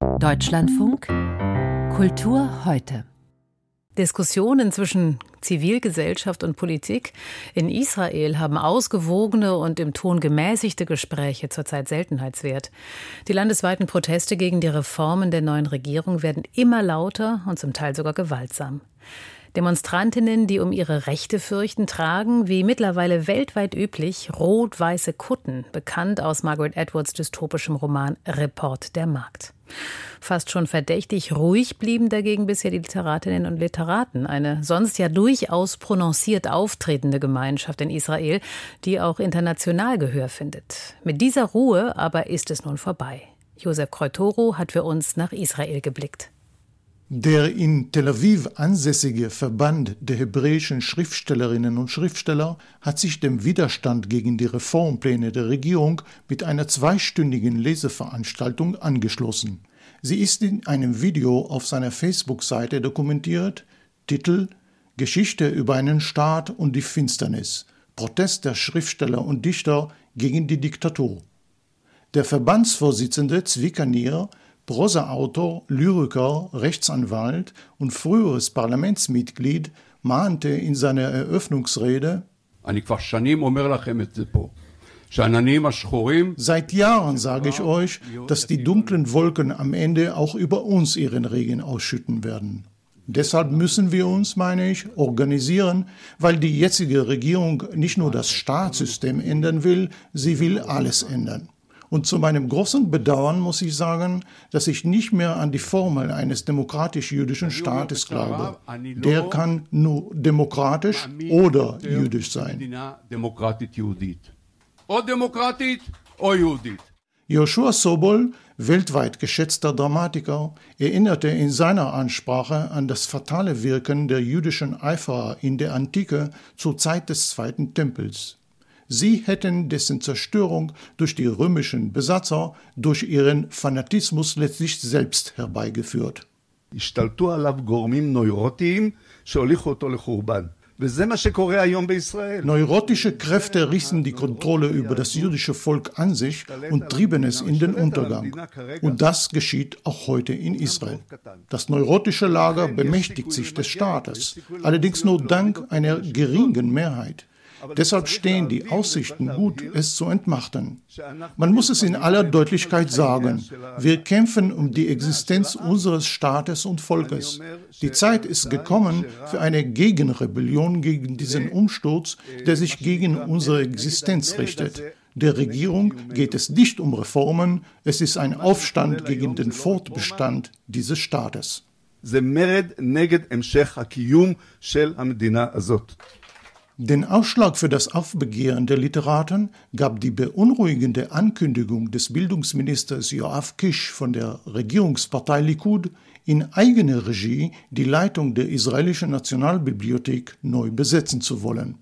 Deutschlandfunk Kultur heute. Diskussionen zwischen Zivilgesellschaft und Politik in Israel haben ausgewogene und im Ton gemäßigte Gespräche zurzeit Seltenheitswert. Die landesweiten Proteste gegen die Reformen der neuen Regierung werden immer lauter und zum Teil sogar gewaltsam. Demonstrantinnen, die um ihre Rechte fürchten, tragen, wie mittlerweile weltweit üblich, rot-weiße Kutten, bekannt aus Margaret Edwards dystopischem Roman Report der Markt. Fast schon verdächtig ruhig blieben dagegen bisher die Literatinnen und Literaten, eine sonst ja durchaus prononciert auftretende Gemeinschaft in Israel, die auch international Gehör findet. Mit dieser Ruhe aber ist es nun vorbei. Josef Kreutoro hat für uns nach Israel geblickt. Der in Tel Aviv ansässige Verband der hebräischen Schriftstellerinnen und Schriftsteller hat sich dem Widerstand gegen die Reformpläne der Regierung mit einer zweistündigen Leseveranstaltung angeschlossen. Sie ist in einem Video auf seiner Facebook-Seite dokumentiert. Titel Geschichte über einen Staat und die Finsternis. Protest der Schriftsteller und Dichter gegen die Diktatur. Der Verbandsvorsitzende Zwicker Nier Prosaautor, Lyriker, Rechtsanwalt und früheres Parlamentsmitglied mahnte in seiner Eröffnungsrede Seit Jahren sage ich euch, dass die dunklen Wolken am Ende auch über uns ihren Regen ausschütten werden. Deshalb müssen wir uns, meine ich, organisieren, weil die jetzige Regierung nicht nur das Staatssystem ändern will, sie will alles ändern. Und zu meinem großen Bedauern muss ich sagen, dass ich nicht mehr an die Formel eines demokratisch-jüdischen Staates glaube. Der kann nur demokratisch oder jüdisch sein. Joshua Sobol, weltweit geschätzter Dramatiker, erinnerte in seiner Ansprache an das fatale Wirken der jüdischen Eiferer in der Antike zur Zeit des Zweiten Tempels. Sie hätten dessen Zerstörung durch die römischen Besatzer durch ihren Fanatismus letztlich selbst herbeigeführt. Neurotische Kräfte rissen die Kontrolle über das jüdische Volk an sich und trieben es in den Untergang. Und das geschieht auch heute in Israel. Das neurotische Lager bemächtigt sich des Staates, allerdings nur dank einer geringen Mehrheit. Deshalb stehen die Aussichten gut, es zu entmachten. Man muss es in aller Deutlichkeit sagen. Wir kämpfen um die Existenz unseres Staates und Volkes. Die Zeit ist gekommen für eine Gegenrebellion gegen diesen Umsturz, der sich gegen unsere Existenz richtet. Der Regierung geht es nicht um Reformen, es ist ein Aufstand gegen den Fortbestand dieses Staates. זה מרד נגד המשך הקיום של המדינה הזאת. Den Ausschlag für das Aufbegehren der Literaten gab die beunruhigende Ankündigung des Bildungsministers Joachim Kisch von der Regierungspartei Likud, in eigener Regie die Leitung der israelischen Nationalbibliothek neu besetzen zu wollen.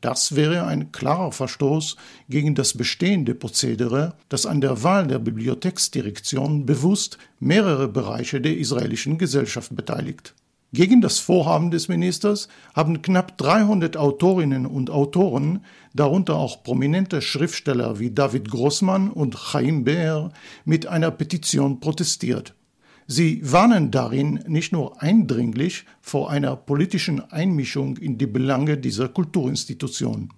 Das wäre ein klarer Verstoß gegen das bestehende Prozedere, das an der Wahl der Bibliotheksdirektion bewusst mehrere Bereiche der israelischen Gesellschaft beteiligt. Gegen das Vorhaben des Ministers haben knapp 300 Autorinnen und Autoren, darunter auch prominente Schriftsteller wie David Grossmann und Chaim Beer, mit einer Petition protestiert. Sie warnen darin nicht nur eindringlich vor einer politischen Einmischung in die Belange dieser Kulturinstitution.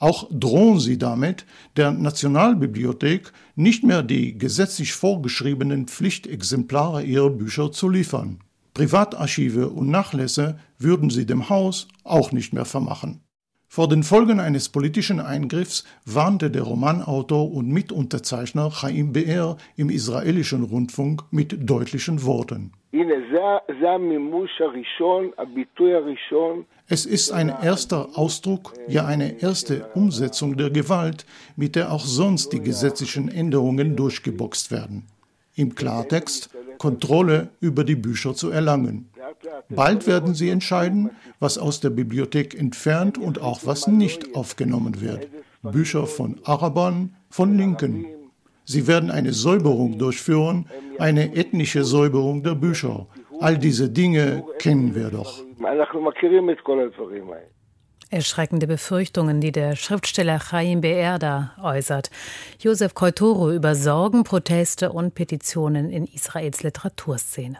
Auch drohen sie damit, der Nationalbibliothek nicht mehr die gesetzlich vorgeschriebenen Pflichtexemplare ihrer Bücher zu liefern. Privatarchive und Nachlässe würden sie dem Haus auch nicht mehr vermachen. Vor den Folgen eines politischen Eingriffs warnte der Romanautor und Mitunterzeichner Chaim Be'er im israelischen Rundfunk mit deutlichen Worten. Es ist ein erster Ausdruck, ja eine erste Umsetzung der Gewalt, mit der auch sonst die gesetzlichen Änderungen durchgeboxt werden. Im Klartext, Kontrolle über die Bücher zu erlangen. Bald werden sie entscheiden, was aus der Bibliothek entfernt und auch was nicht aufgenommen wird. Bücher von Arabern, von Linken. Sie werden eine Säuberung durchführen, eine ethnische Säuberung der Bücher. All diese Dinge kennen wir doch. Erschreckende Befürchtungen, die der Schriftsteller Chaim Beerda äußert. Josef Koitoro über Sorgen, Proteste und Petitionen in Israels Literaturszene.